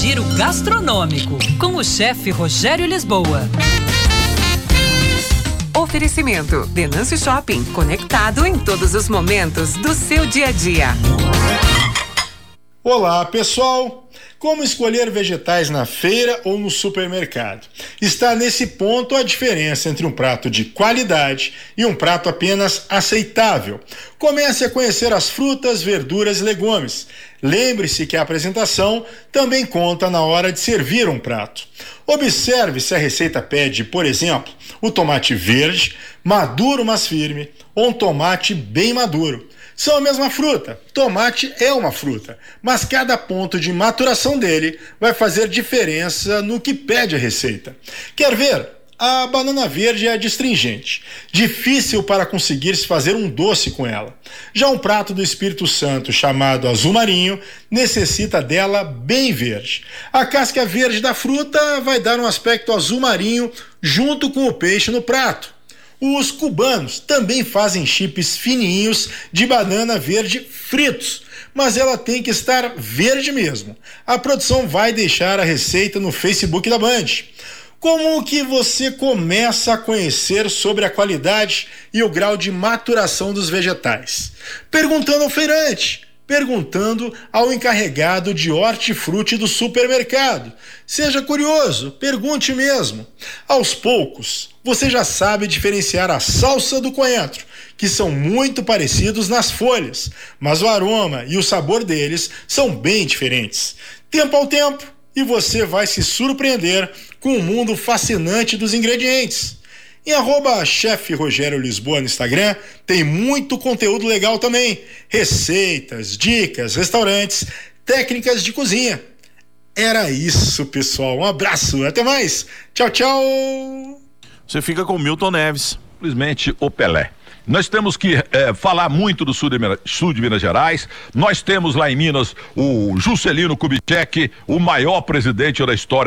Giro gastronômico com o chefe Rogério Lisboa. Oferecimento: Denâncio Shopping, conectado em todos os momentos do seu dia a dia. Olá, pessoal! Como escolher vegetais na feira ou no supermercado? Está nesse ponto a diferença entre um prato de qualidade e um prato apenas aceitável. Comece a conhecer as frutas, verduras e legumes. Lembre-se que a apresentação também conta na hora de servir um prato. Observe se a receita pede, por exemplo, o tomate verde, maduro mas firme, ou um tomate bem maduro são a mesma fruta. Tomate é uma fruta, mas cada ponto de maturação dele vai fazer diferença no que pede a receita. Quer ver? A banana verde é adstringente, difícil para conseguir se fazer um doce com ela. Já um prato do Espírito Santo chamado azul marinho necessita dela bem verde. A casca verde da fruta vai dar um aspecto azul marinho junto com o peixe no prato. Os cubanos também fazem chips fininhos de banana verde fritos, mas ela tem que estar verde mesmo. A produção vai deixar a receita no Facebook da Band. Como que você começa a conhecer sobre a qualidade e o grau de maturação dos vegetais? Perguntando ao feirante perguntando ao encarregado de hortifruti do supermercado. Seja curioso, pergunte mesmo. Aos poucos, você já sabe diferenciar a salsa do coentro, que são muito parecidos nas folhas, mas o aroma e o sabor deles são bem diferentes. Tempo ao tempo, e você vai se surpreender com o mundo fascinante dos ingredientes. Em arroba chefe Rogério Lisboa no Instagram, tem muito conteúdo legal também. Receitas, dicas, restaurantes, técnicas de cozinha. Era isso, pessoal. Um abraço, até mais. Tchau, tchau. Você fica com Milton Neves, simplesmente o Pelé. Nós temos que é, falar muito do sul de, sul de, Minas Gerais. Nós temos lá em Minas o Juscelino Kubitschek, o maior presidente da história